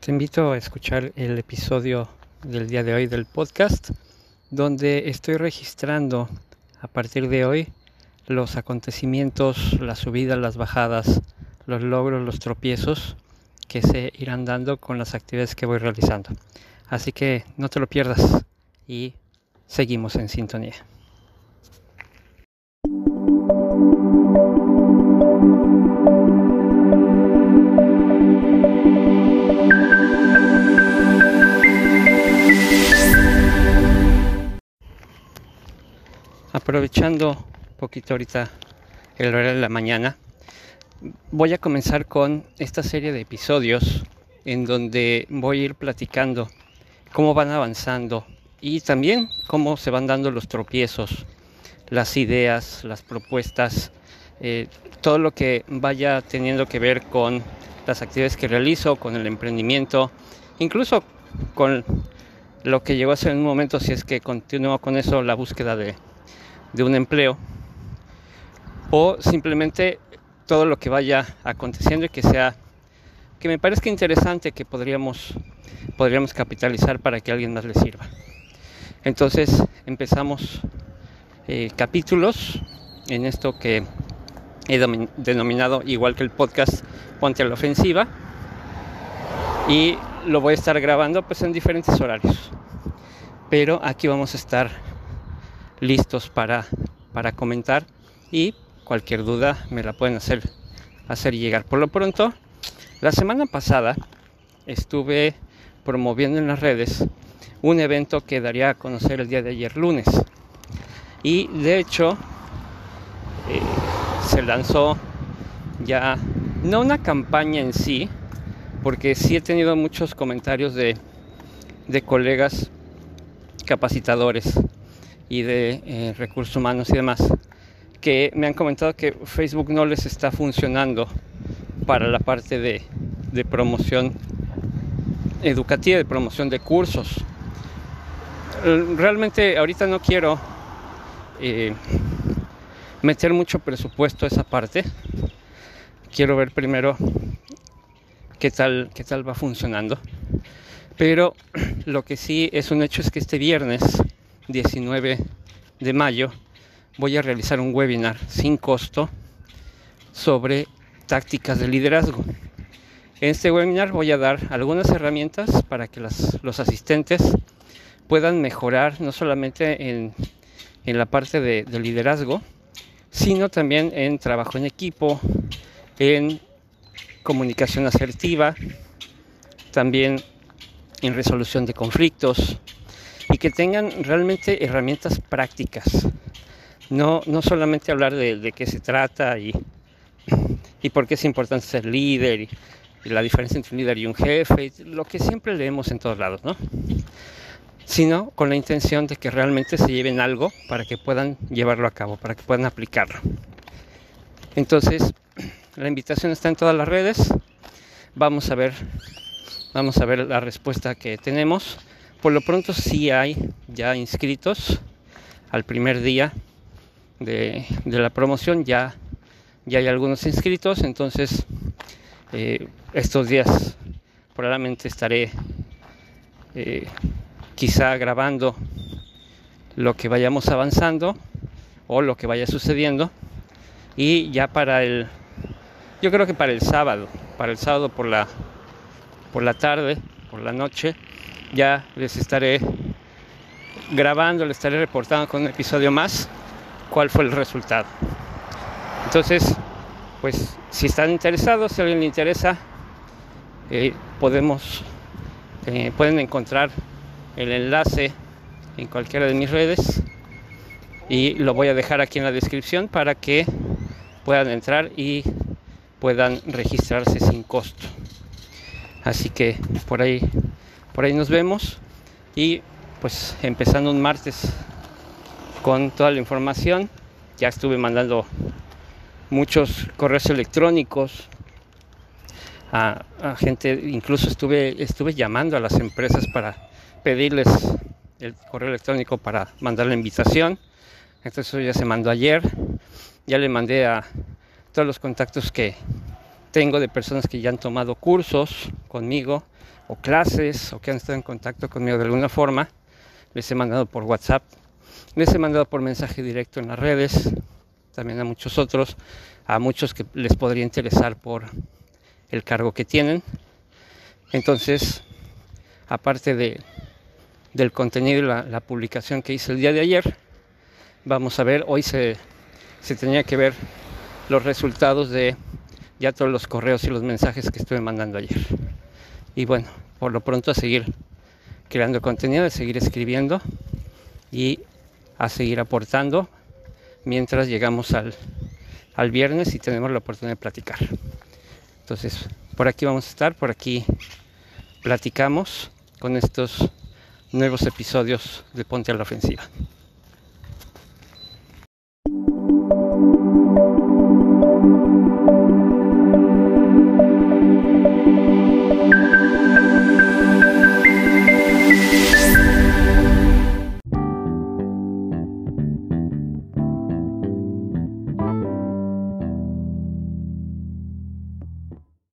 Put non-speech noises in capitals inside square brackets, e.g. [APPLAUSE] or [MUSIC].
Te invito a escuchar el episodio del día de hoy del podcast, donde estoy registrando a partir de hoy los acontecimientos, las subidas, las bajadas, los logros, los tropiezos que se irán dando con las actividades que voy realizando. Así que no te lo pierdas y seguimos en sintonía. Aprovechando un poquito ahorita el horario de la mañana, voy a comenzar con esta serie de episodios en donde voy a ir platicando cómo van avanzando y también cómo se van dando los tropiezos, las ideas, las propuestas, eh, todo lo que vaya teniendo que ver con las actividades que realizo, con el emprendimiento, incluso con lo que llegó a ser en un momento, si es que continúo con eso, la búsqueda de de un empleo o simplemente todo lo que vaya aconteciendo y que sea que me parezca interesante que podríamos podríamos capitalizar para que alguien más le sirva. Entonces empezamos eh, capítulos en esto que he denominado igual que el podcast Ponte a la Ofensiva y lo voy a estar grabando pues en diferentes horarios. Pero aquí vamos a estar listos para, para comentar y cualquier duda me la pueden hacer, hacer llegar. Por lo pronto, la semana pasada estuve promoviendo en las redes un evento que daría a conocer el día de ayer lunes. Y de hecho, eh, se lanzó ya, no una campaña en sí, porque sí he tenido muchos comentarios de, de colegas capacitadores y de eh, recursos humanos y demás, que me han comentado que Facebook no les está funcionando para la parte de, promoción educativa, de promoción de cursos. Realmente ahorita no quiero eh, meter mucho presupuesto a esa parte. Quiero ver primero qué tal, qué tal va funcionando. Pero [CLEARS THROAT] lo que sí es un hecho es que este viernes 19 de mayo voy a realizar un webinar sin costo sobre tácticas de liderazgo. En este webinar voy a dar algunas herramientas para que los asistentes puedan mejorar no solamente en, la parte de, de liderazgo, sino también en trabajo en equipo, en comunicación asertiva, también en resolución de conflictos, y que tengan realmente herramientas prácticas. No, no solamente hablar de, qué se trata y, y por qué es importante ser líder y, la diferencia entre un líder y un jefe, lo que siempre leemos en todos lados, ¿no? Sino con la intención de que realmente se lleven algo para que puedan llevarlo a cabo, para que puedan aplicarlo. Entonces, la invitación está en todas las redes. Vamos a ver, vamos a ver la respuesta que tenemos. Por lo pronto sí hay ya inscritos al primer día de, la promoción, ya, ya hay algunos inscritos, entonces eh, estos días probablemente estaré eh, quizá grabando lo que vayamos avanzando o lo que vaya sucediendo. Y ya para el yo creo que para el sábado para el sábado por la por la tarde por la noche ya les estaré grabando, les estaré reportando con un episodio más cuál fue el resultado. Entonces, pues si están interesados, si a alguien le interesa, eh, podemos, eh, pueden encontrar el enlace en cualquiera de mis redes y lo voy a dejar aquí en la descripción para que puedan entrar y puedan registrarse sin costo. Así que por ahí por ahí nos vemos y pues empezando un martes con toda la información. Ya estuve mandando muchos correos electrónicos a, gente, incluso estuve, estuve llamando a las empresas para pedirles el correo electrónico para mandar la invitación. Entonces eso ya se mandó ayer. Ya le mandé a todos los contactos que, tengo de personas que ya han tomado cursos conmigo o clases o que han estado en contacto conmigo de alguna forma. Les he mandado por WhatsApp, les he mandado por mensaje directo en las redes, también a muchos otros, a muchos que les podría interesar por el cargo que tienen. Entonces, aparte de, del contenido y la, la, publicación que hice el día de ayer, vamos a ver, hoy se, se tenía que ver los resultados de ya todos los correos y los mensajes que estuve mandando ayer. Y bueno, por lo pronto a seguir creando contenido, a seguir escribiendo y a seguir aportando mientras llegamos al, al viernes y tenemos la oportunidad de platicar. Entonces, por aquí vamos a estar, por aquí platicamos con estos nuevos episodios de Ponte a la Ofensiva.